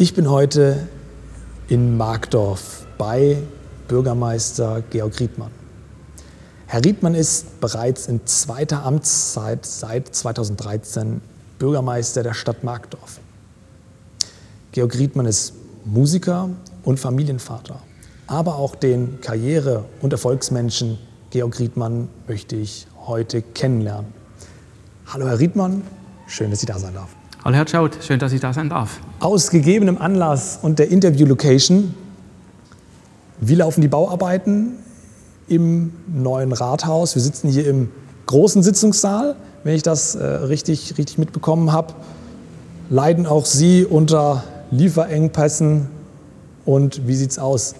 Ich bin heute in Markdorf bei Bürgermeister Georg Riedmann. Herr Riedmann ist bereits in zweiter Amtszeit seit 2013 Bürgermeister der Stadt Markdorf. Georg Riedmann ist Musiker und Familienvater. Aber auch den Karriere- und Erfolgsmenschen Georg Riedmann möchte ich heute kennenlernen. Hallo Herr Riedmann, schön, dass ich da sein darf. Hallo Herr Schaut, schön, dass ich da sein darf. Aus gegebenem Anlass und der Interview-Location, wie laufen die Bauarbeiten im neuen Rathaus? Wir sitzen hier im großen Sitzungssaal, wenn ich das äh, richtig, richtig mitbekommen habe. Leiden auch Sie unter Lieferengpässen und wie sieht es aus?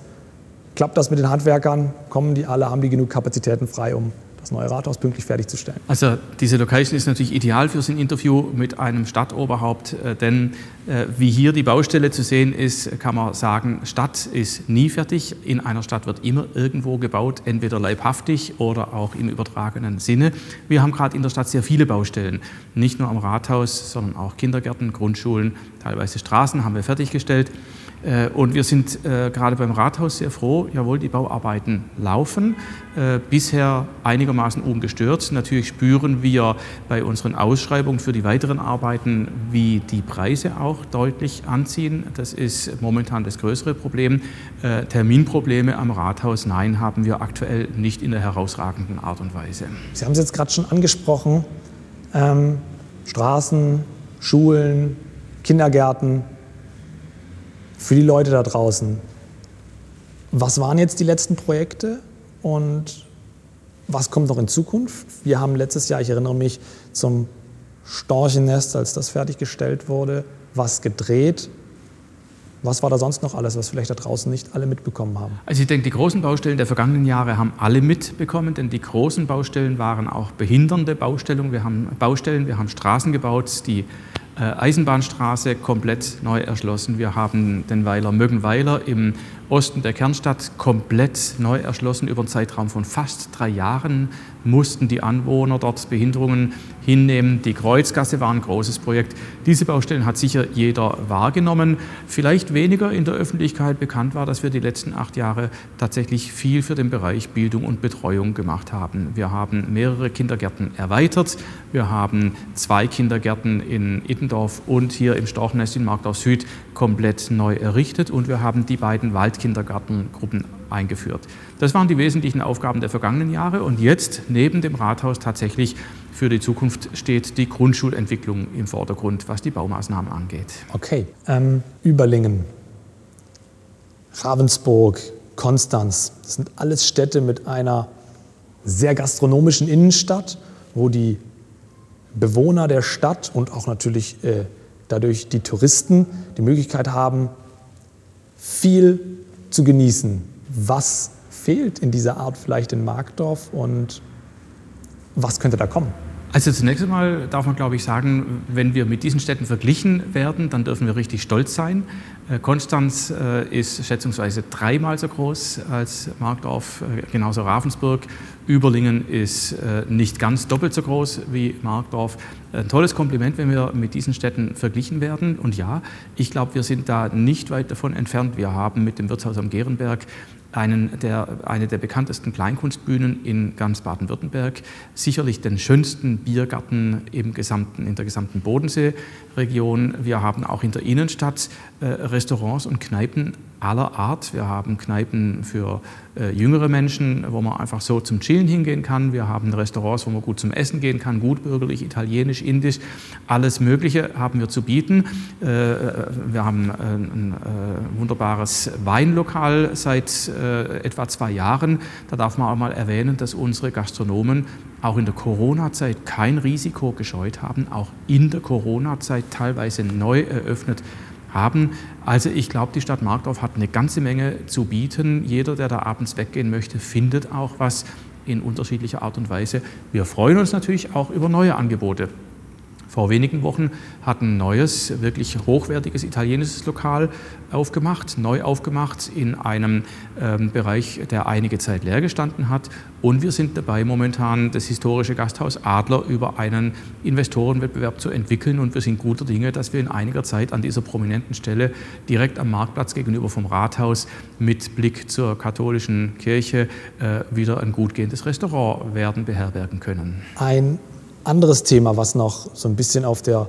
Klappt das mit den Handwerkern? Kommen die alle? Haben die genug Kapazitäten frei, um das neue Rathaus pünktlich fertigzustellen. Also diese Location ist natürlich ideal für ein Interview mit einem Stadtoberhaupt, äh, denn äh, wie hier die Baustelle zu sehen ist, kann man sagen, Stadt ist nie fertig. In einer Stadt wird immer irgendwo gebaut, entweder leibhaftig oder auch im übertragenen Sinne. Wir haben gerade in der Stadt sehr viele Baustellen, nicht nur am Rathaus, sondern auch Kindergärten, Grundschulen, teilweise Straßen haben wir fertiggestellt. Äh, und wir sind äh, gerade beim Rathaus sehr froh, jawohl, die Bauarbeiten laufen, äh, bisher einigermaßen ungestört. Natürlich spüren wir bei unseren Ausschreibungen für die weiteren Arbeiten, wie die Preise auch deutlich anziehen. Das ist momentan das größere Problem. Terminprobleme am Rathaus, nein, haben wir aktuell nicht in der herausragenden Art und Weise. Sie haben es jetzt gerade schon angesprochen. Ähm, Straßen, Schulen, Kindergärten, für die Leute da draußen. Was waren jetzt die letzten Projekte und was kommt noch in Zukunft? Wir haben letztes Jahr, ich erinnere mich, zum Storchennest, als das fertiggestellt wurde, was gedreht. Was war da sonst noch alles, was vielleicht da draußen nicht alle mitbekommen haben? Also ich denke, die großen Baustellen der vergangenen Jahre haben alle mitbekommen, denn die großen Baustellen waren auch behindernde Baustellen. Wir haben Baustellen, wir haben Straßen gebaut, die Eisenbahnstraße komplett neu erschlossen. Wir haben den Weiler Möggenweiler im Osten der Kernstadt komplett neu erschlossen. Über einen Zeitraum von fast drei Jahren mussten die Anwohner dort Behinderungen hinnehmen. Die Kreuzgasse war ein großes Projekt. Diese Baustellen hat sicher jeder wahrgenommen. Vielleicht weniger in der Öffentlichkeit bekannt war, dass wir die letzten acht Jahre tatsächlich viel für den Bereich Bildung und Betreuung gemacht haben. Wir haben mehrere Kindergärten erweitert. Wir haben zwei Kindergärten in Ittendorf und hier im Storchnest in Markdorf Süd komplett neu errichtet und wir haben die beiden Waldkindergartengruppen eingeführt. Das waren die wesentlichen Aufgaben der vergangenen Jahre und jetzt neben dem Rathaus tatsächlich für die Zukunft steht die Grundschulentwicklung im Vordergrund, was die Baumaßnahmen angeht. Okay, ähm, Überlingen, Ravensburg, Konstanz, das sind alles Städte mit einer sehr gastronomischen Innenstadt, wo die Bewohner der Stadt und auch natürlich äh, dadurch die Touristen die Möglichkeit haben, viel zu genießen. Was fehlt in dieser Art vielleicht in Markdorf und was könnte da kommen? Also zunächst einmal darf man, glaube ich, sagen, wenn wir mit diesen Städten verglichen werden, dann dürfen wir richtig stolz sein. Äh, Konstanz äh, ist schätzungsweise dreimal so groß als Markdorf, äh, genauso Ravensburg. Überlingen ist nicht ganz doppelt so groß wie Markdorf. Ein tolles Kompliment, wenn wir mit diesen Städten verglichen werden. Und ja, ich glaube, wir sind da nicht weit davon entfernt. Wir haben mit dem Wirtshaus am Gehrenberg einen der, eine der bekanntesten Kleinkunstbühnen in ganz Baden-Württemberg, sicherlich den schönsten Biergarten im gesamten, in der gesamten Bodenseeregion. Wir haben auch in der Innenstadt äh, Restaurants und Kneipen aller Art. Wir haben Kneipen für äh, jüngere Menschen, wo man einfach so zum Chillen hingehen kann. Wir haben Restaurants, wo man gut zum Essen gehen kann, gut bürgerlich, italienisch, indisch. Alles Mögliche haben wir zu bieten. Äh, wir haben äh, ein äh, wunderbares Weinlokal seit äh, etwa zwei Jahren. Da darf man auch mal erwähnen, dass unsere Gastronomen auch in der Corona-Zeit kein Risiko gescheut haben, auch in der Corona-Zeit teilweise neu eröffnet haben. Also ich glaube, die Stadt Markdorf hat eine ganze Menge zu bieten. Jeder, der da abends weggehen möchte, findet auch was in unterschiedlicher Art und Weise. Wir freuen uns natürlich auch über neue Angebote. Vor wenigen Wochen hat ein neues, wirklich hochwertiges italienisches Lokal aufgemacht, neu aufgemacht in einem ähm, Bereich, der einige Zeit leer gestanden hat. Und wir sind dabei, momentan das historische Gasthaus Adler über einen Investorenwettbewerb zu entwickeln. Und wir sind guter Dinge, dass wir in einiger Zeit an dieser prominenten Stelle direkt am Marktplatz gegenüber vom Rathaus mit Blick zur katholischen Kirche äh, wieder ein gut gehendes Restaurant werden beherbergen können. Ein anderes Thema, was noch so ein bisschen auf der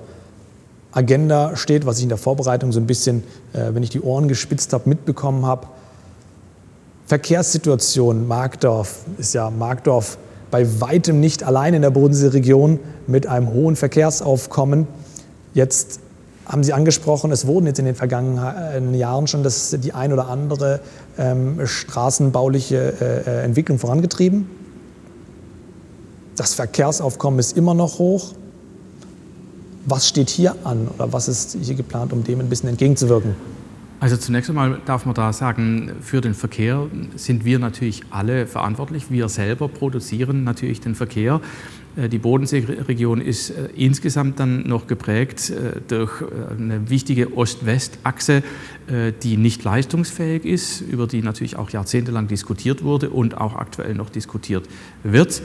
Agenda steht, was ich in der Vorbereitung so ein bisschen, äh, wenn ich die Ohren gespitzt habe, mitbekommen habe. Verkehrssituation Markdorf ist ja Markdorf bei weitem nicht allein in der Bodenseeregion mit einem hohen Verkehrsaufkommen. Jetzt haben Sie angesprochen, es wurden jetzt in den vergangenen Jahren schon das, die ein oder andere ähm, straßenbauliche äh, Entwicklung vorangetrieben. Das Verkehrsaufkommen ist immer noch hoch. Was steht hier an oder was ist hier geplant, um dem ein bisschen entgegenzuwirken? Also zunächst einmal darf man da sagen, für den Verkehr sind wir natürlich alle verantwortlich. Wir selber produzieren natürlich den Verkehr. Äh, die Bodenseeregion ist äh, insgesamt dann noch geprägt äh, durch eine wichtige Ost-West-Achse, die nicht leistungsfähig ist, über die natürlich auch jahrzehntelang diskutiert wurde und auch aktuell noch diskutiert wird.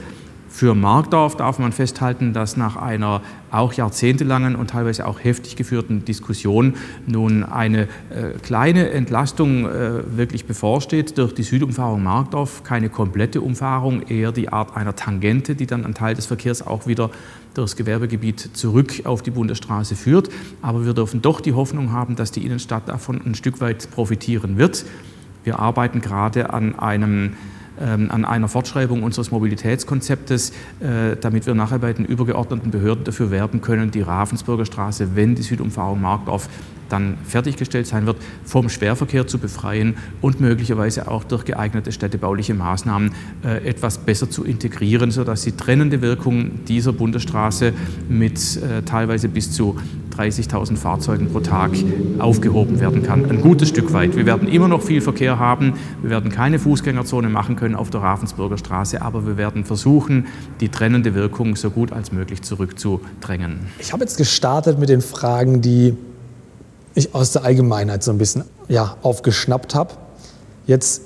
Für Markdorf darf man festhalten, dass nach einer auch jahrzehntelangen und teilweise auch heftig geführten Diskussion nun eine äh, kleine Entlastung äh, wirklich bevorsteht durch die Südumfahrung Markdorf. Keine komplette Umfahrung, eher die Art einer Tangente, die dann einen Teil des Verkehrs auch wieder durchs Gewerbegebiet zurück auf die Bundesstraße führt. Aber wir dürfen doch die Hoffnung haben, dass die Innenstadt davon ein Stück weit profitieren wird. Wir arbeiten gerade an einem an einer Fortschreibung unseres Mobilitätskonzeptes, äh, damit wir nachher bei den übergeordneten Behörden dafür werben können, die Ravensburger Straße, wenn die Südumfahrung Markdorf dann fertiggestellt sein wird, vom Schwerverkehr zu befreien und möglicherweise auch durch geeignete städtebauliche Maßnahmen äh, etwas besser zu integrieren, sodass die trennende Wirkung dieser Bundesstraße mit äh, teilweise bis zu 30.000 Fahrzeugen pro Tag aufgehoben werden kann. Ein gutes Stück weit. Wir werden immer noch viel Verkehr haben. Wir werden keine Fußgängerzone machen können auf der Ravensburger Straße, aber wir werden versuchen, die trennende Wirkung so gut als möglich zurückzudrängen. Ich habe jetzt gestartet mit den Fragen, die ich aus der Allgemeinheit so ein bisschen ja, aufgeschnappt habe. Jetzt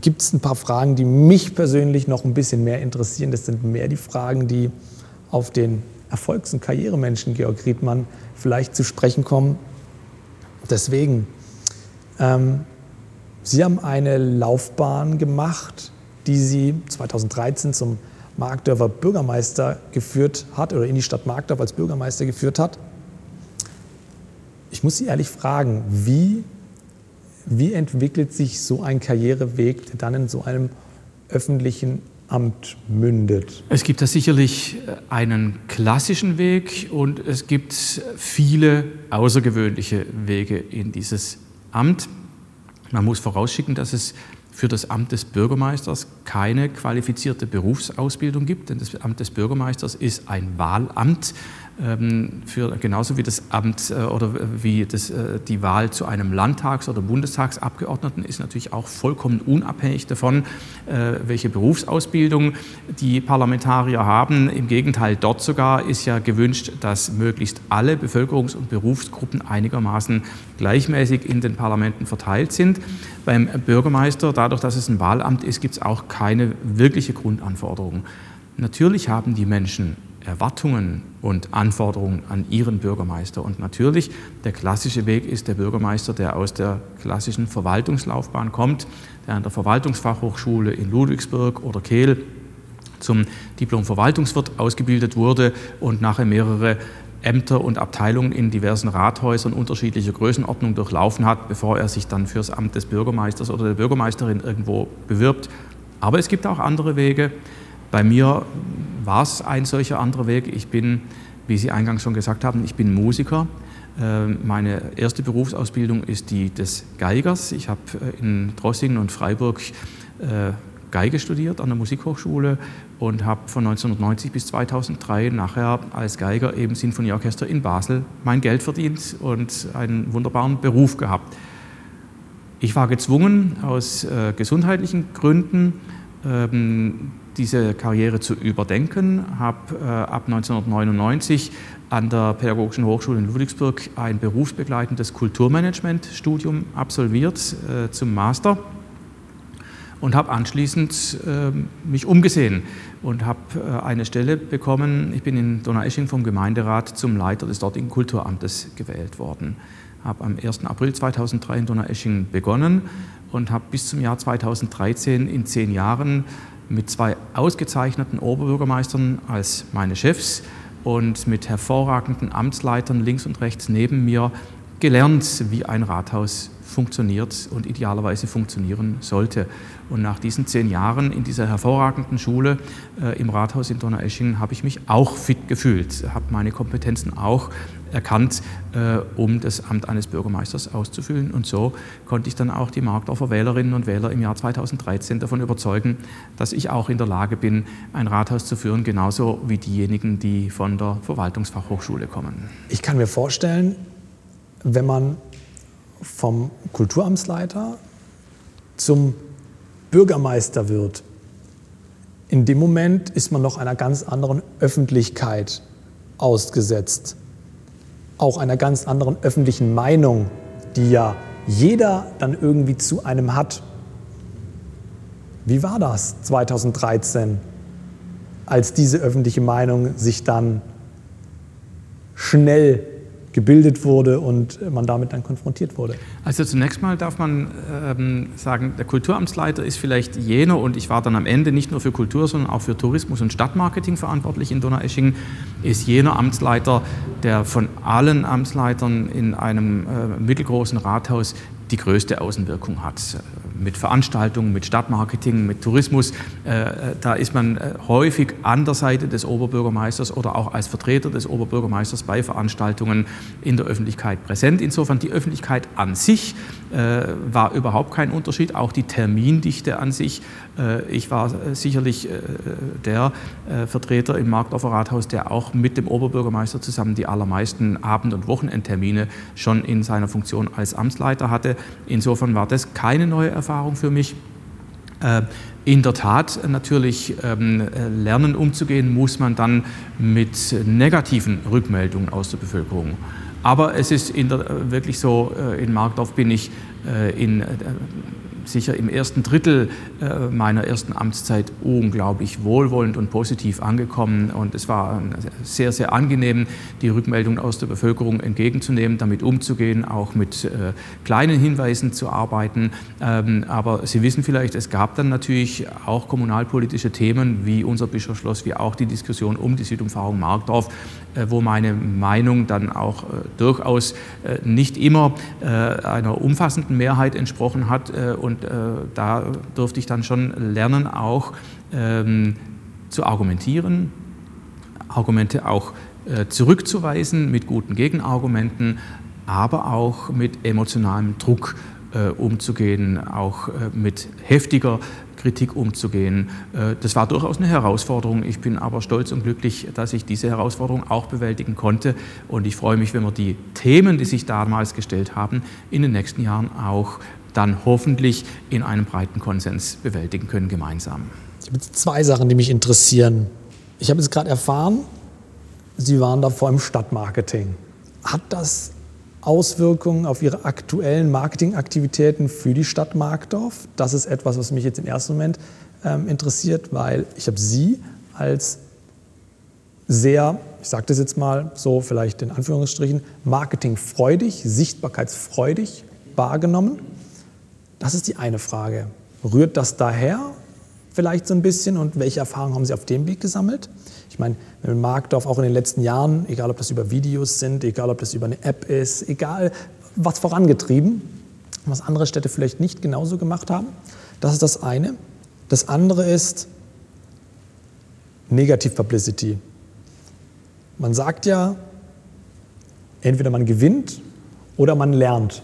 gibt es ein paar Fragen, die mich persönlich noch ein bisschen mehr interessieren. Das sind mehr die Fragen, die auf den Erfolgs- und Karrieremenschen Georg Riedmann vielleicht zu sprechen kommen. Deswegen, ähm, Sie haben eine Laufbahn gemacht, die Sie 2013 zum Markdörfer Bürgermeister geführt hat oder in die Stadt Markdorf als Bürgermeister geführt hat. Ich muss Sie ehrlich fragen, wie, wie entwickelt sich so ein Karriereweg, der dann in so einem öffentlichen Amt mündet? Es gibt da sicherlich äh, einen klassischen Weg und es gibt viele außergewöhnliche Wege in dieses Amt. Man muss vorausschicken, dass es für das Amt des Bürgermeisters keine qualifizierte Berufsausbildung gibt, denn das Amt des Bürgermeisters ist ein Wahlamt. Ähm, für, genauso wie das Amt äh, oder wie das, äh, die Wahl zu einem Landtags- oder Bundestagsabgeordneten ist natürlich auch vollkommen unabhängig davon, äh, welche Berufsausbildung die Parlamentarier haben. Im Gegenteil, dort sogar ist ja gewünscht, dass möglichst alle Bevölkerungs- und Berufsgruppen einigermaßen gleichmäßig in den Parlamenten verteilt sind. Beim Bürgermeister, dadurch, dass es ein Wahlamt ist, gibt es auch keine wirkliche Grundanforderung. Natürlich haben die Menschen Erwartungen und Anforderungen an ihren Bürgermeister. Und natürlich, der klassische Weg ist der Bürgermeister, der aus der klassischen Verwaltungslaufbahn kommt, der an der Verwaltungsfachhochschule in Ludwigsburg oder Kehl zum Diplom-Verwaltungswirt ausgebildet wurde und nachher mehrere Ämter und Abteilungen in diversen Rathäusern unterschiedlicher Größenordnung durchlaufen hat, bevor er sich dann fürs Amt des Bürgermeisters oder der Bürgermeisterin irgendwo bewirbt. Aber es gibt auch andere Wege. Bei mir war es ein solcher anderer Weg. Ich bin, wie Sie eingangs schon gesagt haben, ich bin Musiker. Ähm, meine erste Berufsausbildung ist die des Geigers. Ich habe äh, in Drossingen und Freiburg äh, Geige studiert an der Musikhochschule und habe von 1990 bis 2003 nachher als Geiger im Sinfonieorchester in Basel mein Geld verdient und einen wunderbaren Beruf gehabt. Ich war gezwungen, aus äh, gesundheitlichen Gründen ähm, diese Karriere zu überdenken, habe äh, ab 1999 an der Pädagogischen Hochschule in Ludwigsburg ein berufsbegleitendes Kulturmanagement-Studium absolviert äh, zum Master und habe anschließend äh, mich umgesehen und habe äh, eine Stelle bekommen. Ich bin in Donaueschingen vom Gemeinderat zum Leiter des dortigen Kulturamtes gewählt worden. Habe am 1. April 2003 in Donaueschingen begonnen und habe bis zum Jahr 2013 in zehn Jahren mit zwei ausgezeichneten Oberbürgermeistern als meine Chefs und mit hervorragenden Amtsleitern links und rechts neben mir gelernt, wie ein Rathaus funktioniert und idealerweise funktionieren sollte. Und nach diesen zehn Jahren in dieser hervorragenden Schule äh, im Rathaus in Donaueschingen habe ich mich auch fit gefühlt, habe meine Kompetenzen auch erkannt, äh, um das Amt eines Bürgermeisters auszufüllen. Und so konnte ich dann auch die Markdorfer Wählerinnen und Wähler im Jahr 2013 davon überzeugen, dass ich auch in der Lage bin, ein Rathaus zu führen, genauso wie diejenigen, die von der Verwaltungsfachhochschule kommen. Ich kann mir vorstellen, wenn man vom Kulturamtsleiter zum Bürgermeister wird, in dem Moment ist man noch einer ganz anderen Öffentlichkeit ausgesetzt. Auch einer ganz anderen öffentlichen Meinung, die ja jeder dann irgendwie zu einem hat. Wie war das 2013, als diese öffentliche Meinung sich dann schnell gebildet wurde und man damit dann konfrontiert wurde. Also zunächst mal darf man ähm, sagen, der Kulturamtsleiter ist vielleicht jener, und ich war dann am Ende nicht nur für Kultur, sondern auch für Tourismus und Stadtmarketing verantwortlich in Donaueschingen, ist jener Amtsleiter, der von allen Amtsleitern in einem äh, mittelgroßen Rathaus die größte Außenwirkung hat mit Veranstaltungen, mit Stadtmarketing, mit Tourismus. Äh, äh, da ist man äh, häufig an der Seite des Oberbürgermeisters oder auch als Vertreter des Oberbürgermeisters bei Veranstaltungen in der Öffentlichkeit präsent. Insofern die Öffentlichkeit an sich war überhaupt kein Unterschied, auch die Termindichte an sich. Ich war sicherlich der Vertreter im Markdorfer Rathaus, der auch mit dem Oberbürgermeister zusammen die allermeisten Abend- und Wochenendtermine schon in seiner Funktion als Amtsleiter hatte. Insofern war das keine neue Erfahrung. Erfahrung für mich. Äh, in der Tat natürlich ähm, lernen umzugehen muss man dann mit negativen Rückmeldungen aus der Bevölkerung. Aber es ist der, wirklich so, äh, in Markdorf bin ich äh, in sicher im ersten Drittel äh, meiner ersten Amtszeit unglaublich wohlwollend und positiv angekommen. Und es war sehr, sehr angenehm, die Rückmeldungen aus der Bevölkerung entgegenzunehmen, damit umzugehen, auch mit äh, kleinen Hinweisen zu arbeiten. Ähm, aber Sie wissen vielleicht, es gab dann natürlich auch kommunalpolitische Themen wie unser Bischofsschloss, wie auch die Diskussion um die Südumfahrung Markdorf, äh, wo meine Meinung dann auch durchaus nicht immer einer umfassenden Mehrheit entsprochen hat und und äh, da durfte ich dann schon lernen, auch ähm, zu argumentieren, Argumente auch äh, zurückzuweisen mit guten Gegenargumenten, aber auch mit emotionalem Druck äh, umzugehen, auch äh, mit heftiger Kritik umzugehen. Äh, das war durchaus eine Herausforderung. Ich bin aber stolz und glücklich, dass ich diese Herausforderung auch bewältigen konnte. Und ich freue mich, wenn wir die Themen, die sich damals gestellt haben, in den nächsten Jahren auch dann hoffentlich in einem breiten Konsens bewältigen können gemeinsam. Ich habe jetzt zwei Sachen, die mich interessieren. Ich habe jetzt gerade erfahren, Sie waren davor im Stadtmarketing. Hat das Auswirkungen auf Ihre aktuellen Marketingaktivitäten für die Stadt Markdorf? Das ist etwas, was mich jetzt im ersten Moment ähm, interessiert, weil ich habe Sie als sehr, ich sage das jetzt mal so, vielleicht in Anführungsstrichen, marketingfreudig, sichtbarkeitsfreudig wahrgenommen. Das ist die eine Frage. Rührt das daher vielleicht so ein bisschen und welche Erfahrungen haben Sie auf dem Weg gesammelt? Ich meine, wenn Markdorf auch in den letzten Jahren, egal ob das über Videos sind, egal ob das über eine App ist, egal was vorangetrieben, was andere Städte vielleicht nicht genauso gemacht haben. Das ist das eine. Das andere ist Negativ Publicity. Man sagt ja, entweder man gewinnt oder man lernt.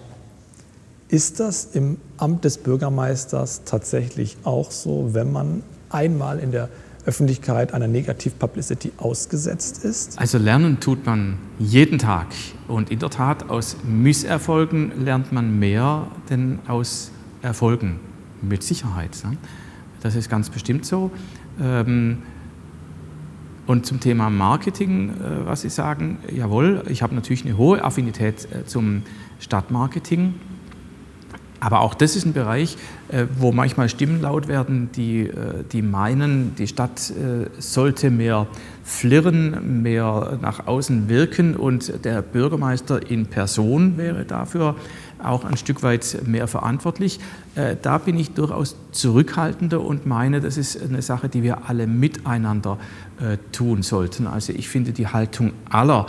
Ist das im Amt des Bürgermeisters tatsächlich auch so, wenn man einmal in der Öffentlichkeit einer Negativ-Publicity ausgesetzt ist? Also lernen tut man jeden Tag. Und in der Tat, aus Misserfolgen lernt man mehr denn aus Erfolgen. Mit Sicherheit. Das ist ganz bestimmt so. Ähm, und zum Thema Marketing, äh, was Sie sagen, jawohl, ich habe natürlich eine hohe Affinität äh, zum Stadtmarketing. Aber auch das ist ein Bereich, wo manchmal Stimmen laut werden, die, äh, die meinen, die Stadt äh, sollte mehr flirren, mehr nach außen wirken und der Bürgermeister in Person wäre dafür auch ein Stück weit mehr verantwortlich. Da bin ich durchaus zurückhaltender und meine, das ist eine Sache, die wir alle miteinander tun sollten. Also ich finde die Haltung aller,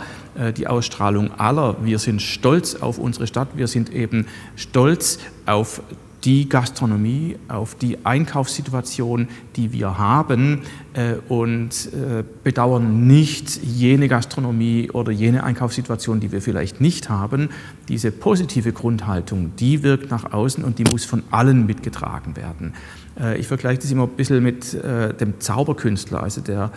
die Ausstrahlung aller, wir sind stolz auf unsere Stadt, wir sind eben stolz auf die Gastronomie, auf die Einkaufssituation, die wir haben äh, und äh, bedauern nicht jene Gastronomie oder jene Einkaufssituation, die wir vielleicht nicht haben. Diese positive Grundhaltung, die wirkt nach außen und die muss von allen mitgetragen werden. Äh, ich vergleiche das immer ein bisschen mit äh, dem Zauberkünstler, also der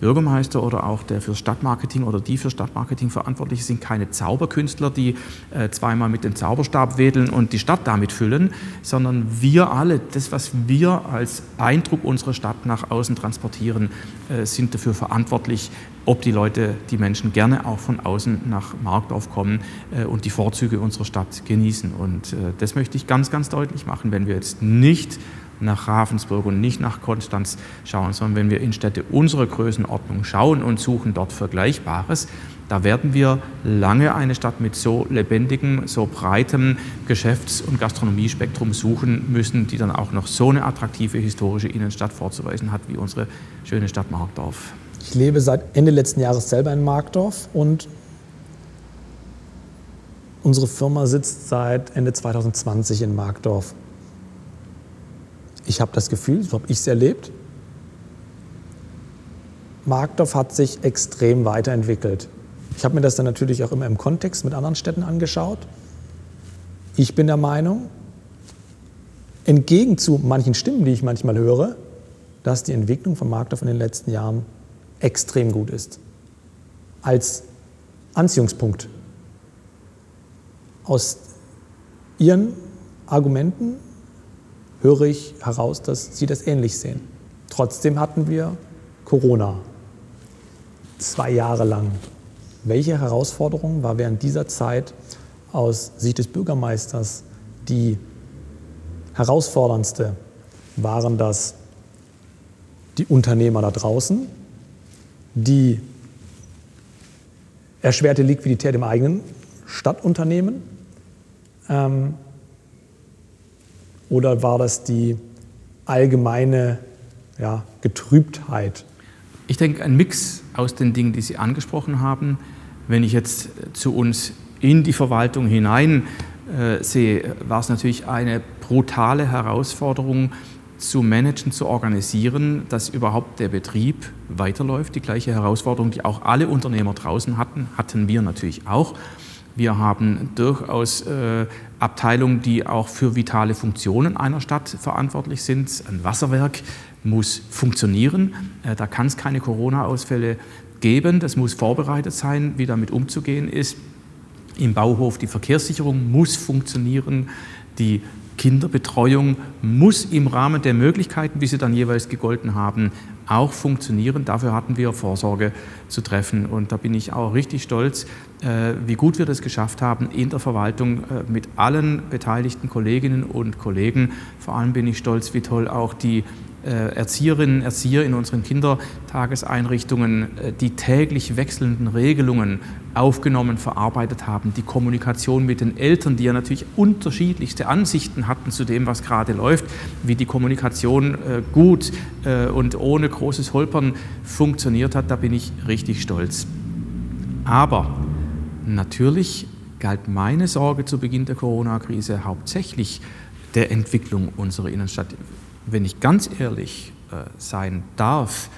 Bürgermeister oder auch der für Stadtmarketing oder die für Stadtmarketing verantwortlich sind keine Zauberkünstler, die äh, zweimal mit dem Zauberstab wedeln und die Stadt damit füllen, sondern wir alle, das, was wir als Eindruck unserer Stadt nach außen transportieren, äh, sind dafür verantwortlich, ob die Leute, die Menschen gerne auch von außen nach Markdorf kommen äh, und die Vorzüge unserer Stadt genießen. Und äh, das möchte ich ganz, ganz deutlich machen, wenn wir jetzt nicht nach Ravensburg und nicht nach Konstanz schauen, sondern wenn wir in Städte unserer Größenordnung schauen und suchen dort Vergleichbares, da werden wir lange eine Stadt mit so lebendigem, so breitem Geschäfts- und Gastronomiespektrum suchen müssen, die dann auch noch so eine attraktive historische Innenstadt vorzuweisen hat wie unsere schöne Stadt Markdorf. Ich lebe seit Ende letzten Jahres selber in Markdorf und unsere Firma sitzt seit Ende 2020 in Markdorf. Ich habe das Gefühl, so habe ich es erlebt, Markdorf hat sich extrem weiterentwickelt. Ich habe mir das dann natürlich auch immer im Kontext mit anderen Städten angeschaut. Ich bin der Meinung, entgegen zu manchen Stimmen, die ich manchmal höre, dass die Entwicklung von Markdorf in den letzten Jahren extrem gut ist. Als Anziehungspunkt. Aus Ihren Argumenten höre ich heraus, dass Sie das ähnlich sehen. Trotzdem hatten wir Corona zwei Jahre lang. Welche Herausforderung war während dieser Zeit aus Sicht des Bürgermeisters die herausforderndste? Waren das die Unternehmer da draußen, die erschwerte Liquidität im eigenen Stadtunternehmen? Ähm, oder war das die allgemeine ja, Getrübtheit? Ich denke, ein Mix aus den Dingen, die Sie angesprochen haben. Wenn ich jetzt zu uns in die Verwaltung hinein äh, sehe, war es natürlich eine brutale Herausforderung, zu managen, zu organisieren, dass überhaupt der Betrieb weiterläuft. Die gleiche Herausforderung, die auch alle Unternehmer draußen hatten, hatten wir natürlich auch. Wir haben durchaus äh, Abteilungen, die auch für vitale Funktionen einer Stadt verantwortlich sind. Ein Wasserwerk muss funktionieren. Äh, da kann es keine Corona-Ausfälle geben. Das muss vorbereitet sein, wie damit umzugehen ist. Im Bauhof die Verkehrssicherung muss funktionieren. Die Kinderbetreuung muss im Rahmen der Möglichkeiten, wie sie dann jeweils gegolten haben, auch funktionieren. Dafür hatten wir Vorsorge zu treffen. Und da bin ich auch richtig stolz, äh, wie gut wir das geschafft haben in der Verwaltung äh, mit allen beteiligten Kolleginnen und Kollegen. Vor allem bin ich stolz, wie toll auch die Erzieherinnen, Erzieher in unseren Kindertageseinrichtungen äh, die täglich wechselnden Regelungen aufgenommen, verarbeitet haben, die Kommunikation mit den Eltern, die ja natürlich unterschiedlichste Ansichten hatten zu dem, was gerade läuft, wie die Kommunikation äh, gut und ohne großes Holpern funktioniert hat, da bin ich richtig stolz. Aber natürlich galt meine Sorge zu Beginn der Corona-Krise hauptsächlich der Entwicklung unserer Innenstadt wenn ich ganz ehrlich äh, sein darf,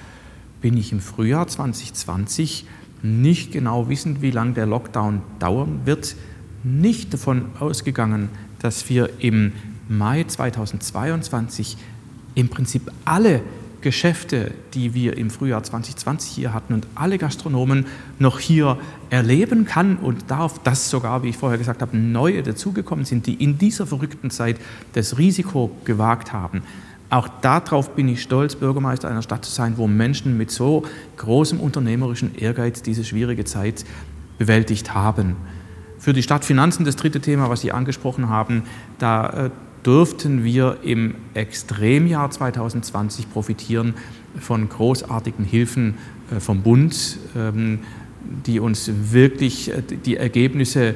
bin ich im Frühjahr 2020 nicht genau wissend, wie lange der Lockdown dauern wird, nicht davon ausgegangen, dass wir im Mai 2022 im Prinzip alle Geschäfte, die wir im Frühjahr 2020 hier hatten und alle Gastronomen noch hier erleben kann und darf, dass sogar, wie ich vorher gesagt habe, neue dazugekommen sind, die in dieser verrückten Zeit das Risiko gewagt haben, Auch darauf bin ich stolz, Bürgermeister einer Stadt zu sein, wo Menschen mit so großem unternehmerischen Ehrgeiz diese schwierige Zeit bewältigt haben. Für die Stadtfinanzen, das dritte Thema, was Sie angesprochen haben, da äh, dürften wir im Extremjahr 2020 profitieren von großartigen Hilfen äh, vom Bund, ähm, die uns wirklich äh, die Ergebnisse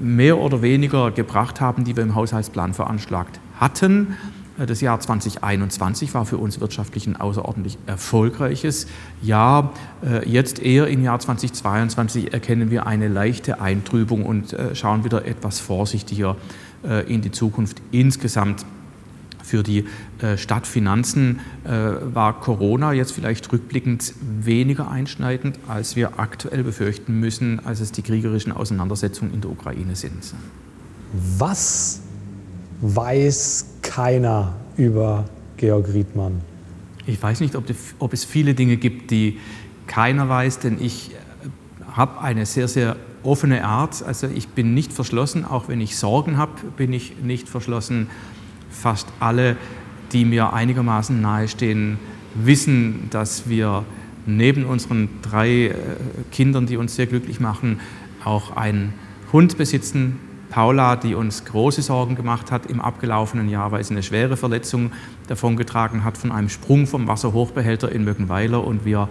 mehr oder weniger gebracht haben, die wir im Haushaltsplan veranschlagt hatten. Äh, das Jahr 2021 war für uns wirtschaftlich ein außerordentlich erfolgreiches Jahr. Jetzt eher im Jahr 2022 erkennen wir eine leichte Eintrübung und schauen wieder etwas vorsichtiger in die Zukunft insgesamt. Für die äh, Stadtfinanzen äh, war Corona jetzt vielleicht rückblickend weniger einschneidend, als wir aktuell befürchten müssen, als es die kriegerischen Auseinandersetzungen in der Ukraine sind. Was weiß keiner über Georg Riedmann? Ich weiß nicht, ob, die, ob es viele Dinge gibt, die keiner weiß, denn ich äh, habe eine sehr, sehr offene Art. Also ich bin nicht verschlossen, auch wenn ich Sorgen habe, bin ich nicht verschlossen fast alle, die mir einigermaßen nahestehen, wissen, dass wir neben unseren drei äh, Kindern, die uns sehr glücklich machen, auch einen Hund besitzen, Paula, die uns große Sorgen gemacht hat im abgelaufenen Jahr, weil sie eine schwere Verletzung davongetragen hat von einem Sprung vom Wasserhochbehälter in Möckenweiler und wir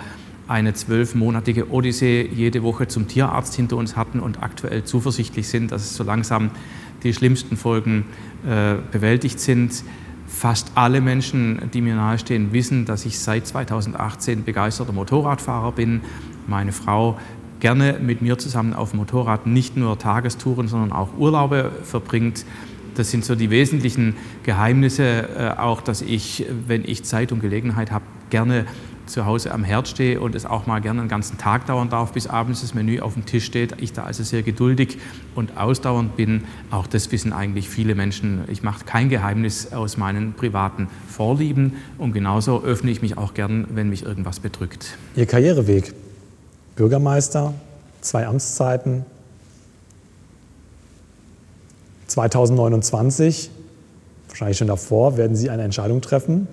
eine zwölfmonatige Odyssee jede Woche zum Tierarzt hinter uns hatten und aktuell zuversichtlich sind, dass so langsam die schlimmsten Folgen äh, bewältigt sind. Fast alle Menschen, die mir nahestehen, wissen, dass ich seit 2018 begeisterter Motorradfahrer bin. Meine Frau gerne mit mir zusammen auf dem Motorrad nicht nur Tagestouren, sondern auch Urlaube verbringt. Das sind so die wesentlichen Geheimnisse, äh, auch dass ich, wenn ich Zeit und Gelegenheit habe, gerne zu Hause am Herd stehe und es auch mal gerne einen ganzen Tag dauern darf, bis abends das Menü auf dem Tisch steht. Ich da also sehr geduldig und ausdauernd bin. Auch das wissen eigentlich viele Menschen. Ich mache kein Geheimnis aus meinen privaten Vorlieben und genauso öffne ich mich auch gern, wenn mich irgendwas bedrückt. Ihr Karriereweg. Bürgermeister, zwei Amtszeiten, 2029, wahrscheinlich schon davor, werden Sie eine Entscheidung treffen,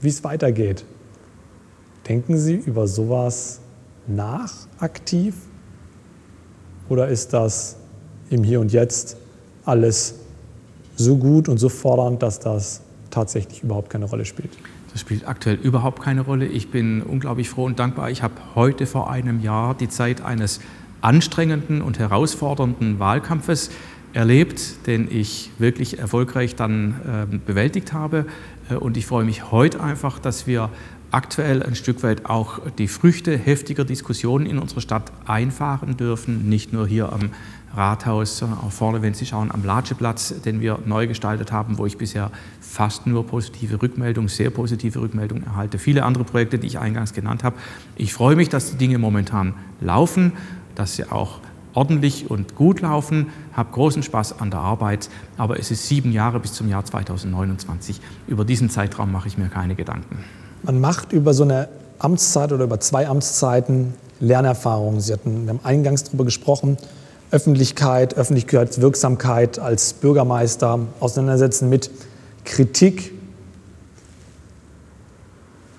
wie es weitergeht. Denken Sie über sowas nach aktiv? Oder ist das im Hier und Jetzt alles so gut und so fordernd, dass das tatsächlich überhaupt keine Rolle spielt? Das spielt aktuell überhaupt keine Rolle. Ich bin unglaublich froh und dankbar. Ich habe heute vor einem Jahr die Zeit eines anstrengenden und herausfordernden Wahlkampfes erlebt, den ich wirklich erfolgreich dann äh, bewältigt habe. Äh, und ich freue mich heute einfach, dass wir aktuell ein Stück weit auch die Früchte heftiger Diskussionen in unserer Stadt einfahren dürfen, nicht nur hier am Rathaus, sondern auch vorne, wenn Sie schauen, am Latscheplatz, den wir neu gestaltet haben, wo ich bisher fast nur positive Rückmeldungen, sehr positive Rückmeldungen erhalte. Viele andere Projekte, die ich eingangs genannt habe. Ich freue mich, dass die Dinge momentan laufen, dass sie auch ordentlich und gut laufen, habe großen Spaß an der Arbeit, aber es ist sieben Jahre bis zum Jahr 2029. Über diesen Zeitraum mache ich mir keine Gedanken. Man macht über so eine Amtszeit oder über zwei Amtszeiten Lernerfahrungen. Sie hatten, wir haben eingangs darüber gesprochen, Öffentlichkeit, Öffentlichkeitswirksamkeit als Bürgermeister auseinandersetzen mit Kritik.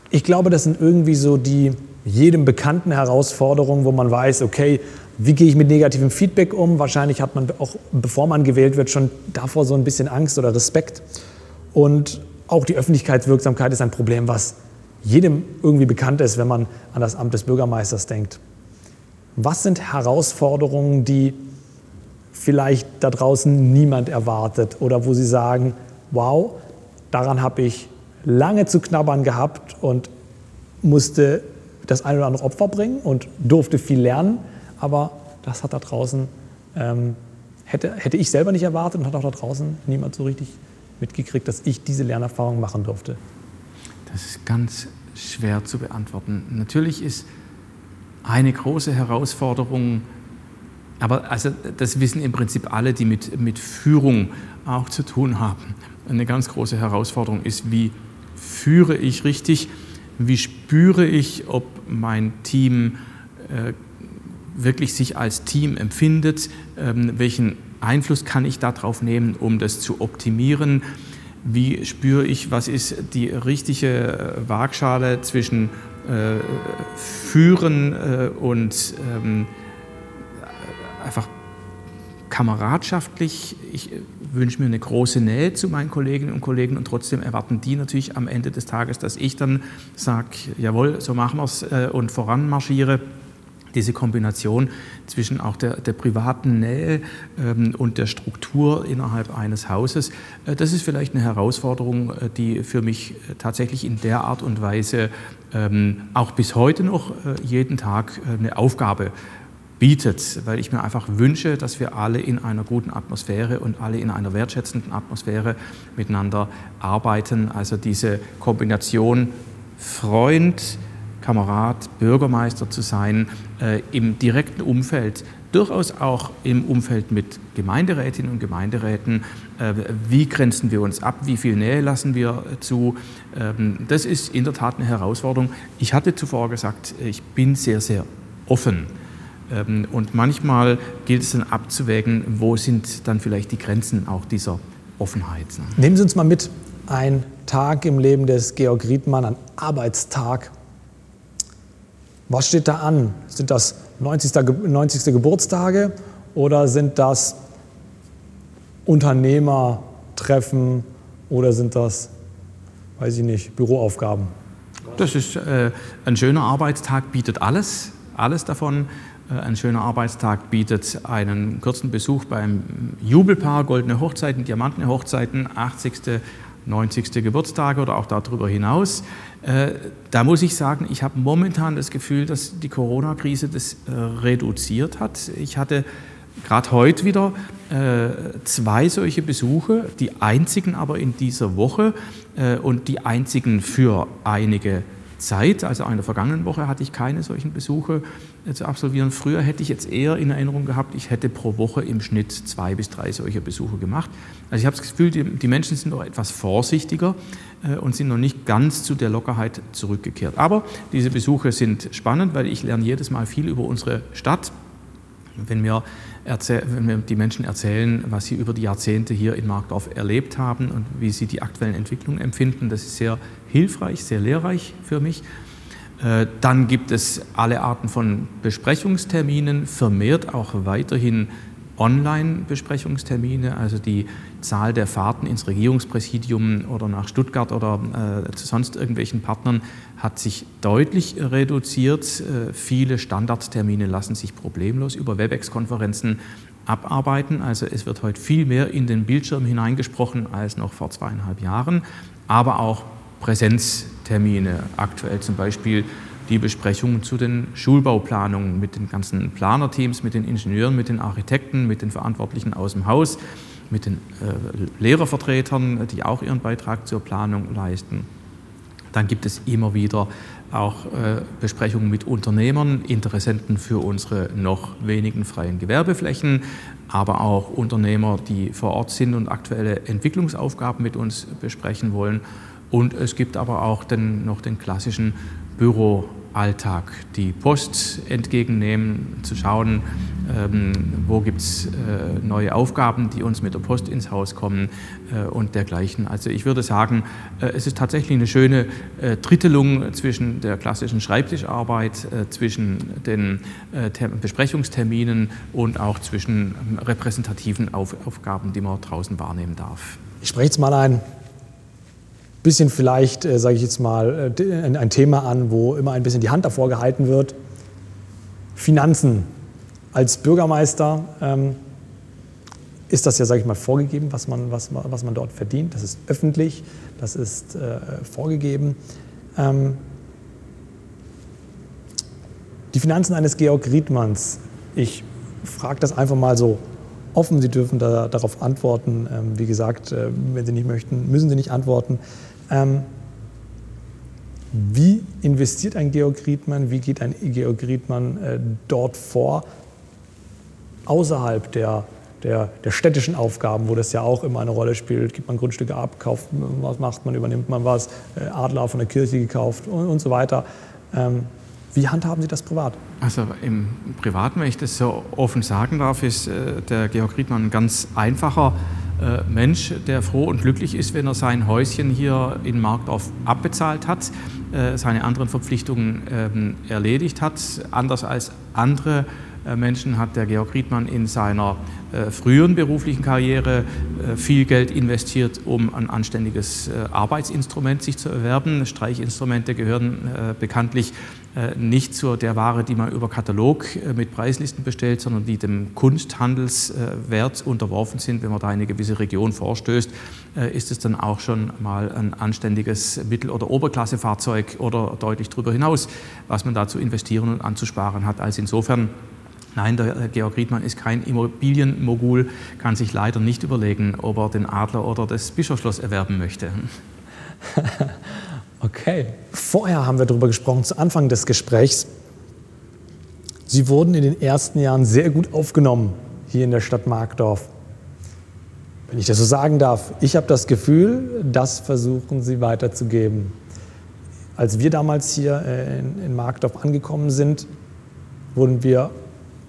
Ich glaube, das sind irgendwie so die jedem bekannten Herausforderungen, wo man weiß, okay, wie gehe ich mit negativem Feedback um? Wahrscheinlich hat man auch, bevor man gewählt wird, schon davor so ein bisschen Angst oder Respekt. Und auch die Öffentlichkeitswirksamkeit ist ein Problem, was jedem irgendwie bekannt ist, wenn man an das Amt des Bürgermeisters denkt. Was sind Herausforderungen, die vielleicht da draußen niemand erwartet oder wo Sie sagen, wow, daran habe ich lange zu knabbern gehabt und musste das ein oder andere Opfer bringen und durfte viel lernen, aber das hat da draußen, ähm, hätte, hätte ich selber nicht erwartet und hat auch da draußen niemand so richtig mitgekriegt, dass ich diese Lernerfahrung machen durfte. Das ist ganz schwer zu beantworten. Natürlich ist eine große Herausforderung, aber also das wissen im Prinzip alle, die mit, mit Führung auch zu tun haben. Eine ganz große Herausforderung ist, wie führe ich richtig, wie spüre ich, ob mein Team äh, wirklich sich als Team empfindet, ähm, welchen Einfluss kann ich darauf nehmen, um das zu optimieren? Wie spüre ich, was ist die richtige Waagschale zwischen äh, Führen äh, und ähm, einfach kameradschaftlich. Ich wünsche mir eine große Nähe zu meinen Kolleginnen und Kollegen und trotzdem erwarten die natürlich am Ende des Tages, dass ich dann sage, jawohl, so machen wir es äh, und voranmarschiere diese Kombination zwischen auch der, der privaten Nähe ähm, und der Struktur innerhalb eines Hauses, äh, das ist vielleicht eine Herausforderung, äh, die für mich äh, tatsächlich in der Art und Weise ähm, auch bis heute noch äh, jeden Tag äh, eine Aufgabe bietet, weil ich mir einfach wünsche, dass wir alle in einer guten Atmosphäre und alle in einer wertschätzenden Atmosphäre miteinander arbeiten. Also diese Kombination Freund, Kamerad, Bürgermeister zu sein, äh, im direkten Umfeld, durchaus auch im Umfeld mit Gemeinderätinnen und Gemeinderäten. Äh, wie grenzen wir uns ab? Wie viel Nähe lassen wir zu? Ähm, das ist in der Tat eine Herausforderung. Ich hatte zuvor gesagt, ich bin sehr, sehr offen. Ähm, und manchmal gilt es dann abzuwägen, wo sind dann vielleicht die Grenzen auch dieser Offenheit. Nehmen Sie uns mal mit, ein Tag im Leben des Georg Riedmann, ein Arbeitstag. Was steht da an? Sind das 90. 90. Geburtstage oder sind das Unternehmertreffen oder sind das, weiß ich nicht, Büroaufgaben? Das ist äh, ein schöner Arbeitstag, bietet alles, alles davon. Äh, ein schöner Arbeitstag bietet einen kurzen Besuch beim Jubelpaar Goldene Hochzeiten, Diamantene Hochzeiten, 80. 90. Geburtstage oder auch darüber hinaus. Äh, da muss ich sagen, ich habe momentan das Gefühl, dass die Corona-Krise das äh, reduziert hat. Ich hatte gerade heute wieder äh, zwei solche Besuche, die einzigen aber in dieser Woche und die einzigen für einige Zeit. Also in der vergangenen Woche hatte ich keine solchen Besuche zu absolvieren. Früher hätte ich jetzt eher in Erinnerung gehabt, ich hätte pro Woche im Schnitt zwei bis drei solcher Besuche gemacht. Also ich habe das Gefühl, die, Menschen sind noch etwas vorsichtiger äh, und sind noch nicht ganz zu der Lockerheit zurückgekehrt. Aber diese Besuche sind spannend, weil ich lerne jedes Mal viel über unsere Stadt. Wenn mir, wenn mir die Menschen erzählen, was sie über die Jahrzehnte hier in Markdorf erlebt haben und wie sie die aktuellen Entwicklungen empfinden, das ist sehr hilfreich, sehr lehrreich für mich. Äh, dann gibt es alle Arten von Besprechungsterminen, vermehrt auch weiterhin Online-Besprechungstermine, also die Zahl der Fahrten ins Regierungspräsidium oder nach Stuttgart oder äh, zu sonst irgendwelchen Partnern hat sich deutlich reduziert. Äh, viele Standardtermine lassen sich problemlos über WebEx-Konferenzen abarbeiten. Also es wird heute viel mehr in den Bildschirm hineingesprochen als noch vor zweieinhalb Jahren, aber auch Präsenztermine. Aktuell zum Beispiel die Besprechungen zu den Schulbauplanungen mit den ganzen Planerteams, mit den Ingenieuren, mit den Architekten, mit den Verantwortlichen aus dem Haus, mit den äh, Lehrervertretern, die auch ihren Beitrag zur Planung leisten. Dann gibt es immer wieder auch äh, Besprechungen mit Unternehmern, Interessenten für unsere noch wenigen freien Gewerbeflächen, aber auch Unternehmer, die vor Ort sind und aktuelle Entwicklungsaufgaben mit uns besprechen wollen. Und es gibt aber auch den, noch den klassischen Büroalltag, die Post entgegennehmen, zu schauen, ähm, wo gibt es äh, neue Aufgaben, die uns mit der Post ins Haus kommen äh, und dergleichen. Also ich würde sagen, äh, es ist tatsächlich eine schöne äh, Drittelung zwischen der klassischen Schreibtischarbeit, äh, zwischen den äh, Besprechungsterminen und auch zwischen ähm, repräsentativen Auf Aufgaben, die man draußen wahrnehmen darf. Ich spreche jetzt mal ein bisschen vielleicht, äh, sage ich jetzt mal, äh, ein Thema an, wo immer ein bisschen die Hand davor gehalten wird. Finanzen. Als Bürgermeister ähm, ist das ja, sage ich mal, vorgegeben, was man, was, was man dort verdient. Das ist öffentlich, das ist äh, vorgegeben. Ähm, die Finanzen eines Georg Riedmanns, ich frage das einfach mal so offen, Sie dürfen da, darauf antworten. Ähm, wie gesagt, äh, wenn Sie nicht möchten, müssen Sie nicht antworten. Ähm, wie investiert ein Georg Riedmann, wie geht ein Georg Riedmann äh, dort vor, außerhalb der, der, der, städtischen Aufgaben, wo das ja auch immer eine Rolle spielt, gibt man Grundstücke ab, kauft, was macht man, übernimmt man was, äh, Adler von der Kirche gekauft und, und so weiter. Ähm, wie handhaben Sie das privat? Also im Privaten, wenn ich das so offen sagen darf, ist äh, der Georg Riedmann ein ganz einfacher Mensch, der froh und glücklich ist, wenn er sein Häuschen hier in Markdorf abbezahlt hat, äh, seine anderen Verpflichtungen ähm, erledigt hat, anders als andere äh, Menschen hat der Georg Riedmann in seiner äh, früheren beruflichen Karriere äh, viel Geld investiert, um ein anständiges Arbeitsinstrument sich zu erwerben. Streichinstrumente gehören bekanntlich nicht zu der Ware, die man über Katalog mit Preislisten bestellt, sondern die dem Kunsthandelswert unterworfen sind. Wenn man da in eine gewisse Region vorstößt, ist es dann auch schon mal ein anständiges Mittel- oder Oberklassefahrzeug oder deutlich darüber hinaus, was man da zu investieren und anzusparen hat. Also insofern Nein, der Georg Riedmann ist kein Immobilienmogul, kann sich leider nicht überlegen, ob er den Adler oder das Bischofsschloss erwerben möchte. okay. Vorher haben wir darüber gesprochen, zu Anfang des Gesprächs. Sie wurden in den ersten Jahren sehr gut aufgenommen hier in der Stadt Markdorf. Wenn ich das so sagen darf, ich habe das Gefühl, das versuchen Sie weiterzugeben. Als wir damals hier äh, in Markdorf angekommen sind, wurden wir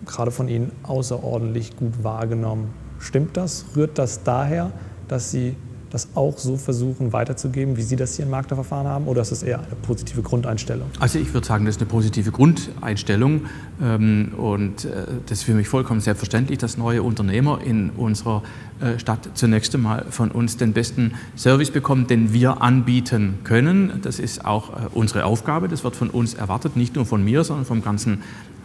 gerade von Ihnen außerordentlich gut wahrgenommen. Stimmt das? Rührt das daher, dass Sie das auch so versuchen weiterzugeben, wie Sie das hier im Marktverfahren haben, oder ist das eher eine positive Grundeinstellung? Also ich würde sagen, das ist eine positive Grundeinstellung ähm, und äh, das ist für mich vollkommen selbstverständlich, dass neue Unternehmer in unserer äh, Stadt zunächst einmal von uns den besten Service bekommen, den wir anbieten können. Das ist auch äh, unsere Aufgabe, das wird von uns erwartet, nicht nur von mir, sondern vom ganzen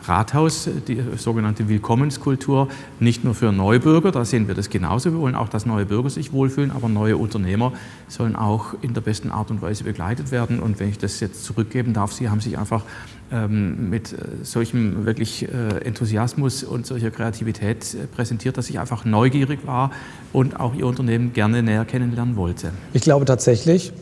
Rathaus, die sogenannte Willkommenskultur, nicht nur für Neubürger, da sehen wir das genauso, wir wollen auch, dass neue Bürger sich wohlfühlen, aber neue Unternehmer sollen auch in der besten Art und Weise begleitet werden. Und wenn ich das jetzt zurückgeben darf, Sie haben sich einfach ähm, mit äh, solchem wirklich äh, Enthusiasmus und solcher Kreativität äh, präsentiert, dass ich einfach neugierig war und auch Ihr Unternehmen gerne näher kennenlernen wollte. Ich glaube tatsächlich,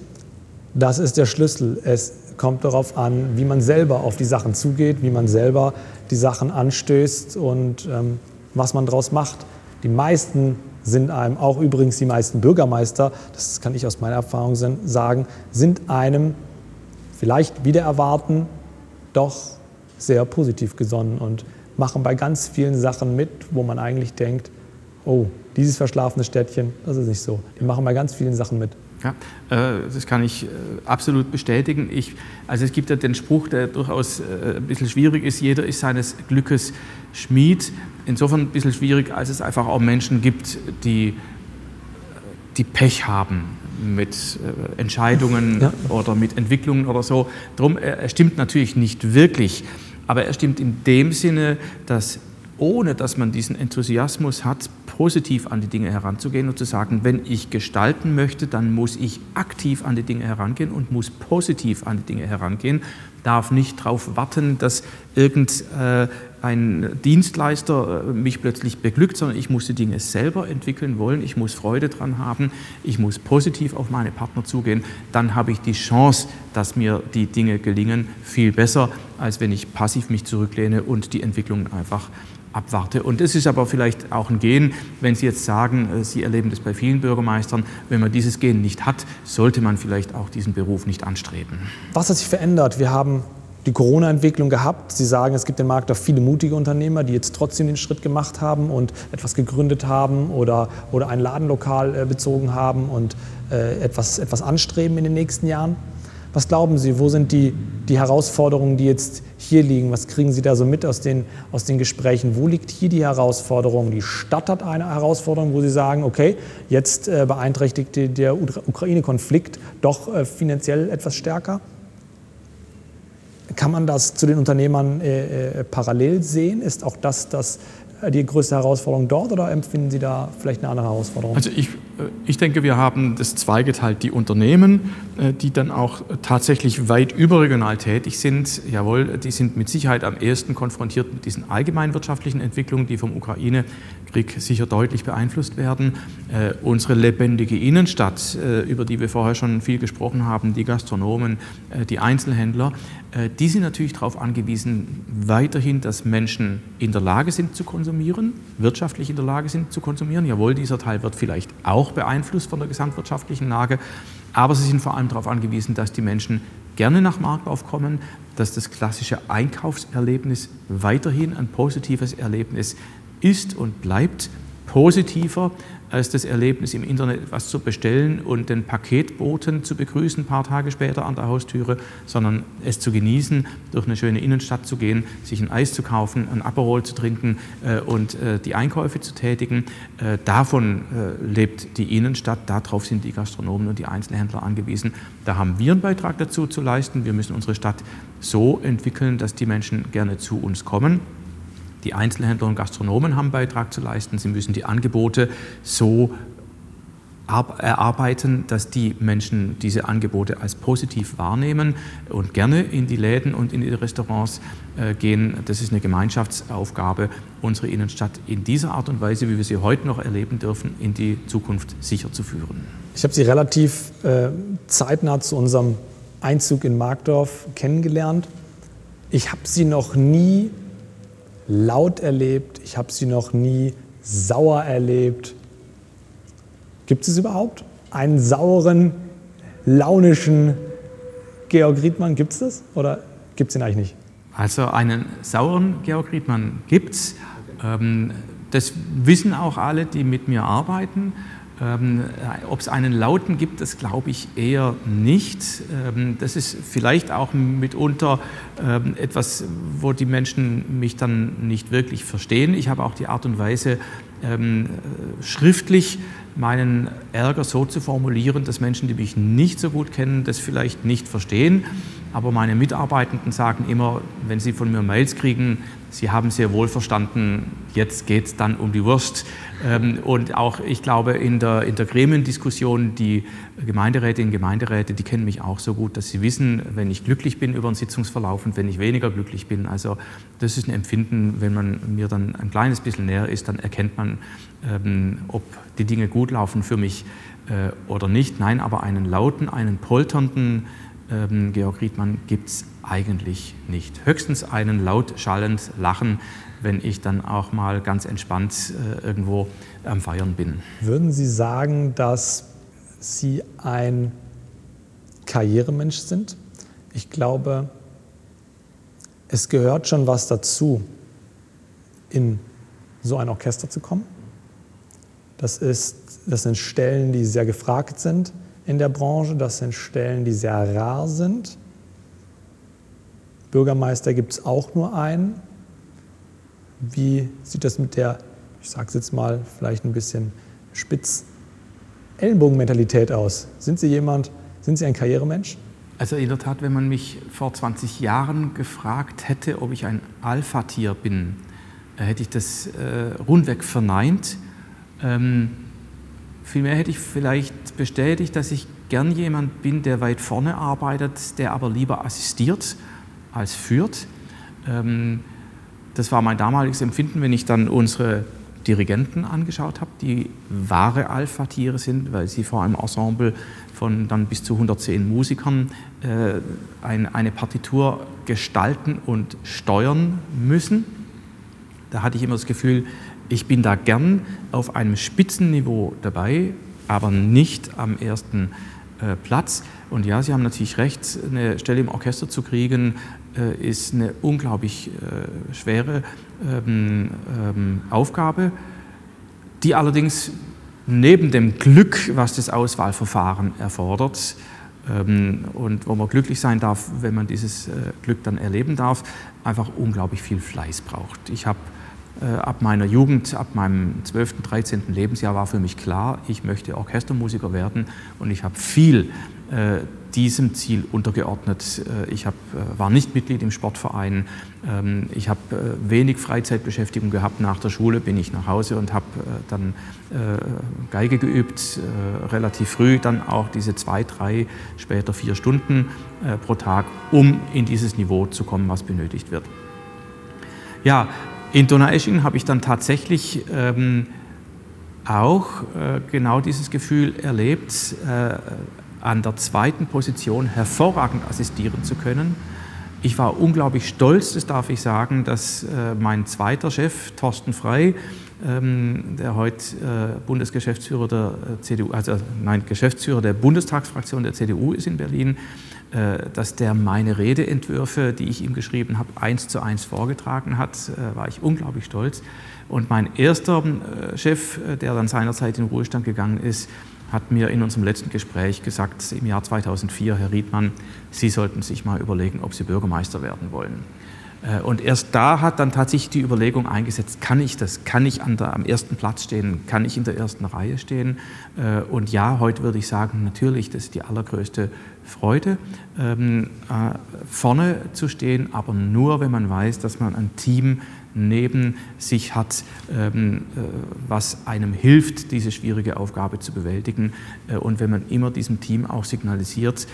das ist der Schlüssel. Es kommt darauf an, wie man selber auf die Sachen zugeht, wie man selber die Sachen anstößt und ähm, was man daraus macht. Die meisten sind einem, auch übrigens die meisten Bürgermeister, das kann ich aus meiner Erfahrung sagen, sind einem vielleicht wieder erwarten, doch sehr positiv gesonnen und machen bei ganz vielen Sachen mit, wo man eigentlich denkt, oh, dieses verschlafene Städtchen, das ist nicht so. Die machen bei ganz vielen Sachen mit. Ja, äh, das kann ich äh, absolut bestätigen. Ich, also es gibt ja den Spruch, der durchaus äh, ein bisschen schwierig ist, jeder ist seines Glückes Schmied. Insofern ein bisschen schwierig, als es einfach auch Menschen gibt, die, die Pech haben mit Entscheidungen ja. oder mit Entwicklungen oder so. Darum, er stimmt natürlich nicht wirklich, aber er stimmt in dem Sinne, dass ohne dass man diesen Enthusiasmus hat, positiv an die Dinge heranzugehen und zu sagen, wenn ich gestalten möchte, dann muss ich aktiv an die Dinge herangehen und muss positiv an die Dinge herangehen, darf nicht darauf warten, dass irgendein äh, Dienstleister äh, mich plötzlich beglückt, sondern ich muss die Dinge selber entwickeln wollen, ich muss Freude dran haben, ich muss positiv auf meine Partner zugehen, dann habe ich die Chance, dass mir die Dinge gelingen, viel besser, als wenn ich passiv mich zurücklehne und die Entwicklung einfach abwarte. Und es ist aber vielleicht auch ein Gen, wenn Sie jetzt sagen, äh, Sie erleben das bei vielen Bürgermeistern, wenn man dieses Gen nicht hat, sollte man vielleicht auch diesen Beruf nicht anstreben. Was hat sich verändert? Wir haben die Corona-Entwicklung gehabt. Sie sagen, es gibt im Markt auch viele mutige Unternehmer, die jetzt trotzdem den Schritt gemacht haben und etwas gegründet haben oder, oder ein Ladenlokal äh, bezogen haben und äh, etwas, etwas anstreben in den nächsten Jahren. Was glauben Sie, wo sind die, die Herausforderungen, die jetzt hier liegen? Was kriegen Sie da so mit aus den, aus den Gesprächen? Wo liegt hier die Herausforderung? Die Stadt hat eine Herausforderung, wo Sie sagen, okay, jetzt äh, beeinträchtigt der Ukraine-Konflikt doch äh, finanziell etwas stärker? Kann man das zu den Unternehmern äh, äh parallel sehen? Ist auch das das die größte Herausforderung dort oder empfinden Sie da vielleicht eine andere Herausforderung? Also ich, äh, ich denke, wir haben das zweigeteilt, die Unternehmen, äh, die dann auch tatsächlich weit überregional tätig sind. Jawohl, die sind mit Sicherheit am ehesten konfrontiert mit diesen allgemeinwirtschaftlichen Entwicklungen, die vom Ukraine-Krieg sicher deutlich beeinflusst werden. Äh, unsere lebendige Innenstadt, über die wir vorher schon viel gesprochen haben, die Gastronomen, die Einzelhändler, die sind natürlich darauf angewiesen, weiterhin, dass Menschen in der Lage sind zu konsumieren wirtschaftlich in der Lage sind zu konsumieren. Jawohl, dieser Teil wird vielleicht auch beeinflusst von der gesamtwirtschaftlichen Lage, aber sie sind vor allem darauf angewiesen, dass die Menschen gerne nach Marktlauf kommen, dass das klassische Einkaufserlebnis weiterhin ein positives Erlebnis ist und bleibt. positiver als das Erlebnis im Internet etwas zu bestellen und den Paketboten zu begrüßen ein paar Tage später an der Haustüre, sondern es zu genießen, durch eine schöne Innenstadt zu gehen, sich ein Eis zu kaufen, ein Aperol zu trinken äh, und äh, die Einkäufe zu tätigen. Äh, davon lebt die Innenstadt, darauf sind die Gastronomen und die Einzelhändler angewiesen. Da haben wir einen Beitrag dazu zu leisten. Wir müssen unsere Stadt so entwickeln, dass die Menschen gerne zu uns kommen. Die Einzelhändler und Gastronomen haben Beitrag zu leisten. Sie müssen die Angebote so erarbeiten, dass die Menschen diese Angebote als positiv wahrnehmen und gerne in die Läden und in die Restaurants äh, gehen. Das ist eine Gemeinschaftsaufgabe, unsere Innenstadt in dieser Art und Weise, wie wir sie heute noch erleben dürfen, in die Zukunft sicher zu führen. Ich habe Sie relativ äh, zeitnah zu unserem Einzug in Markdorf kennengelernt. Ich habe Sie noch nie laut erlebt, ich habe sie noch nie sauer erlebt. Gibt es überhaupt einen sauren, launischen Georg Riedmann? Gibt es das oder gibt es ihn eigentlich nicht? Also einen sauren Georg Riedmann gibt es. Ähm, das wissen auch alle, die mit mir arbeiten. Ähm, Ob es einen Lauten gibt, das glaube ich eher nicht. Ähm, das ist vielleicht auch mitunter ähm, etwas, wo die Menschen mich dann nicht wirklich verstehen. Ich habe auch die Art und Weise, ähm, schriftlich meinen Ärger so zu formulieren, dass Menschen, die mich nicht so gut kennen, das vielleicht nicht verstehen. Aber meine Mitarbeitenden sagen immer, wenn sie von mir Mails kriegen, sie haben sehr wohl verstanden, jetzt geht es dann um die Wurst. Ähm, und auch, ich glaube, in der, in der Gremiendiskussion, die Gemeinderätinnen und Gemeinderäte, die kennen mich auch so gut, dass sie wissen, wenn ich glücklich bin über einen Sitzungsverlauf und wenn ich weniger glücklich bin. Also das ist ein Empfinden, wenn man mir dann ein kleines bisschen näher ist, dann erkennt man, ähm, ob die Dinge gut laufen für mich äh, oder nicht. Nein, aber einen lauten, einen polternden ähm, Georg Riedmann gibt es eigentlich nicht. Höchstens einen laut schallend Lachen, wenn ich dann auch mal ganz entspannt äh, irgendwo am Feiern bin. Würden Sie sagen, dass Sie ein Karrieremensch sind? Ich glaube, es gehört schon was dazu, in so ein Orchester zu kommen. Das, ist, das sind Stellen, die sehr gefragt sind in der Branche. Das sind Stellen, die sehr rar sind. Bürgermeister gibt es auch nur einen. Wie sieht das mit der, ich sage es jetzt mal, vielleicht ein bisschen spitz, Ellenbogenmentalität aus? Sind Sie jemand, sind Sie ein Karrieremensch? Also in der Tat, wenn man mich vor 20 Jahren gefragt hätte, ob ich ein Alpha-Tier bin, äh, hätte ich das äh, rundweg verneint. Ähm, vielmehr hätte ich vielleicht bestätigt, dass ich gern jemand bin, der weit vorne arbeitet, der aber lieber assistiert als führt. Ähm, das war mein damaliges Empfinden, wenn ich dann unsere Dirigenten angeschaut habe, die wahre Alpha-Tiere sind, weil sie vor einem Ensemble von dann bis zu 110 Musikern äh, ein, eine Partitur gestalten und steuern müssen. Da hatte ich immer das Gefühl, ich bin da gern auf einem Spitzenniveau dabei, aber nicht am ersten äh, Platz. Und ja, Sie haben natürlich recht, eine Stelle im Orchester zu kriegen, äh, ist eine unglaublich äh, schwere ähm, ähm, Aufgabe, die allerdings neben dem Glück, was das Auswahlverfahren erfordert, ähm, und wo man glücklich sein darf, wenn man dieses Glück dann erleben darf, einfach unglaublich viel Fleiß braucht. Ich habe ab meiner Jugend, ab meinem 12., 13. Lebensjahr war für mich klar, ich möchte Orchestermusiker werden und ich habe viel äh, diesem Ziel untergeordnet. Äh, ich hab, äh, war nicht Mitglied im Sportverein. Ähm, ich habe wenig Freizeitbeschäftigung gehabt. Nach der Schule bin ich nach Hause und habe dann Geige geübt, relativ früh dann auch diese zwei, drei, später vier Stunden pro Tag, um in dieses Niveau zu kommen, was benötigt wird. Ja, in Donaueschingen habe ich dann tatsächlich ähm, auch äh, genau dieses Gefühl erlebt, äh, an der zweiten Position hervorragend assistieren zu können. Ich war unglaublich stolz, das darf ich sagen, dass äh, mein zweiter Chef, Thorsten Frey, ähm, der heute äh, Bundesgeschäftsführer der äh, CDU, also nein, Geschäftsführer der Bundestagsfraktion der CDU ist in Berlin, dass der meine Redeentwürfe, die ich ihm geschrieben habe, eins zu eins vorgetragen hat, äh, war ich unglaublich stolz. Und mein erster äh, Chef, äh, der dann seinerzeit in den Ruhestand gegangen ist, hat mir in unserem letzten Gespräch gesagt, im Jahr 2004, Herr Riedmann, Sie sollten sich mal überlegen, ob Sie Bürgermeister werden wollen. Äh, und erst da hat dann tatsächlich die Überlegung eingesetzt, kann ich das? Kann ich der, am ersten Platz stehen? Kann ich in der ersten Reihe stehen? Äh, und ja, heute würde ich sagen, natürlich, das ist die allergrößte Freude, ähm, äh, vorne zu stehen, aber nur, wenn man weiß, dass man ein Team neben sich hat, ähm, was einem hilft, diese schwierige Aufgabe zu bewältigen. Und wenn man immer diesem Team auch signalisiert,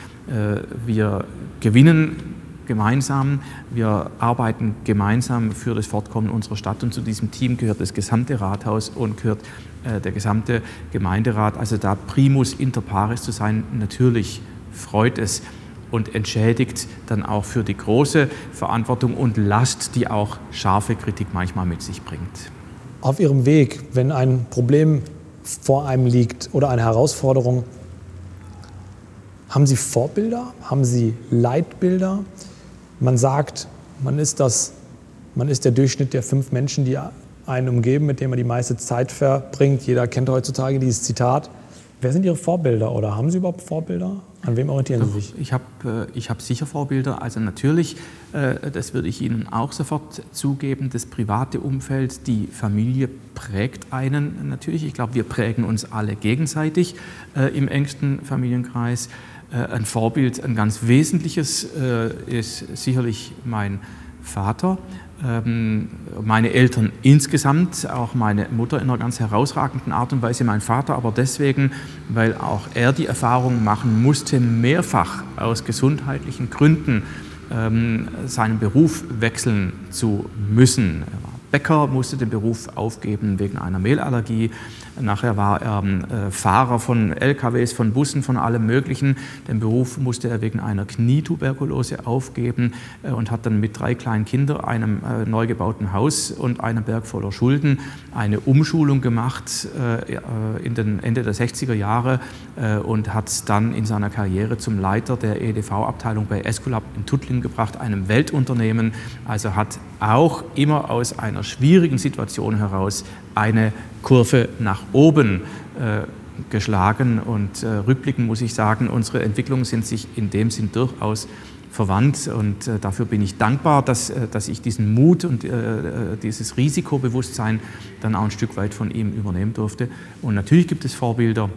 wir gewinnen gemeinsam. Wir arbeiten gemeinsam für das Fortkommen unserer Stadt und zu diesem Team gehört das gesamte Rathaus und gehört äh, der gesamte Gemeinderat. Also da primus inter pares zu sein, natürlich freut es und entschädigt dann auch für die große Verantwortung und Last, die auch scharfe Kritik manchmal mit sich bringt. Auf Ihrem Weg, wenn ein Problem vor einem liegt oder eine Herausforderung, haben Sie Vorbilder? Haben Sie Leitbilder? Man sagt, man ist, das, man ist der Durchschnitt der fünf Menschen, die einen umgeben, mit denen man die meiste Zeit verbringt. Jeder kennt heutzutage dieses Zitat. Wer sind Ihre Vorbilder oder haben Sie überhaupt Vorbilder? An wem orientieren Sie sich? Ich habe äh, ich hab sicher Vorbilder. Also natürlich, äh, das würde ich Ihnen auch sofort zugeben, das private Umfeld, die Familie prägt einen natürlich. Ich glaube, wir prägen uns alle gegenseitig äh, im engsten Familienkreis. Äh, ein Vorbild, ein ganz wesentliches äh, ist sicherlich mein Vater, ähm, meine Eltern insgesamt, auch meine Mutter in einer ganz herausragenden Art und Weise, mein Vater aber deswegen, weil auch er die Erfahrung machen musste, mehrfach aus gesundheitlichen Gründen ähm, seinen Beruf wechseln zu müssen. Er war Bäcker, musste den Beruf aufgeben wegen einer Mehlallergie. Nachher war er äh, Fahrer von LKWs, von Bussen, von allem Möglichen. Den Beruf musste er wegen einer Knietuberkulose aufgeben äh, und hat dann mit drei kleinen Kindern, einem äh, neu gebauten Haus und einem Berg voller Schulden eine Umschulung gemacht äh, äh, in den Ende der 60er Jahre äh, und hat dann in seiner Karriere zum Leiter der EDV-Abteilung bei Esculap in Tuttlingen gebracht, einem Weltunternehmen. Also hat auch immer aus einer schwierigen Situation heraus eine Kurve nach oben äh, geschlagen. Und äh, rückblickend muss ich sagen, unsere Entwicklungen sind sich in dem Sinn durchaus verwandt. Und äh, dafür bin ich dankbar, dass, dass ich diesen Mut und dieses Risikobewusstsein dann auch ein Stück weit von ihm übernehmen durfte. Und natürlich gibt es Vorbilder.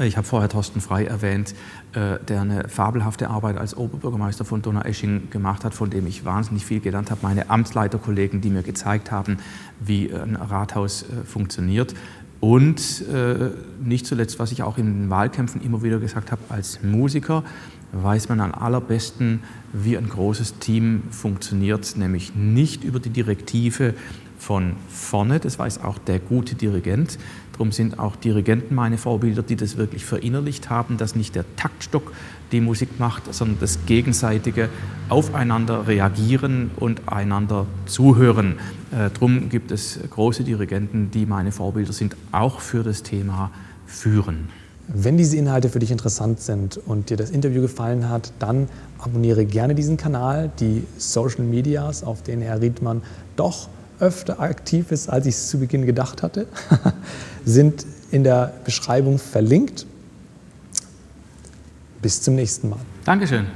Ich habe vorher Thorsten Frei erwähnt, äh, der eine fabelhafte Arbeit als Oberbürgermeister von Donaueschingen gemacht hat, von dem ich wahnsinnig viel gelernt habe. Meine Amtsleiterkollegen, die mir gezeigt haben, wie ein Rathaus äh, funktioniert. Und äh, nicht zuletzt, was ich auch in den Wahlkämpfen immer wieder gesagt habe, als Musiker weiß man am allerbesten, wie ein großes Team funktioniert, nämlich nicht über die Direktive von vorne, das weiß auch der gute Dirigent. Darum sind auch Dirigenten meine Vorbilder, die das wirklich verinnerlicht haben, dass nicht der Taktstock die Musik macht, sondern das gegenseitige Aufeinander reagieren und einander zuhören. Äh, Darum gibt es große Dirigenten, die meine Vorbilder sind, auch für das Thema Führen. Wenn diese Inhalte für dich interessant sind und dir das Interview gefallen hat, dann abonniere gerne diesen Kanal, die Social Medias, auf denen Herr Riedmann doch öfter aktiv ist, als ich es zu Beginn gedacht hatte, sind in der Beschreibung verlinkt. Bis zum nächsten Mal. Dankeschön.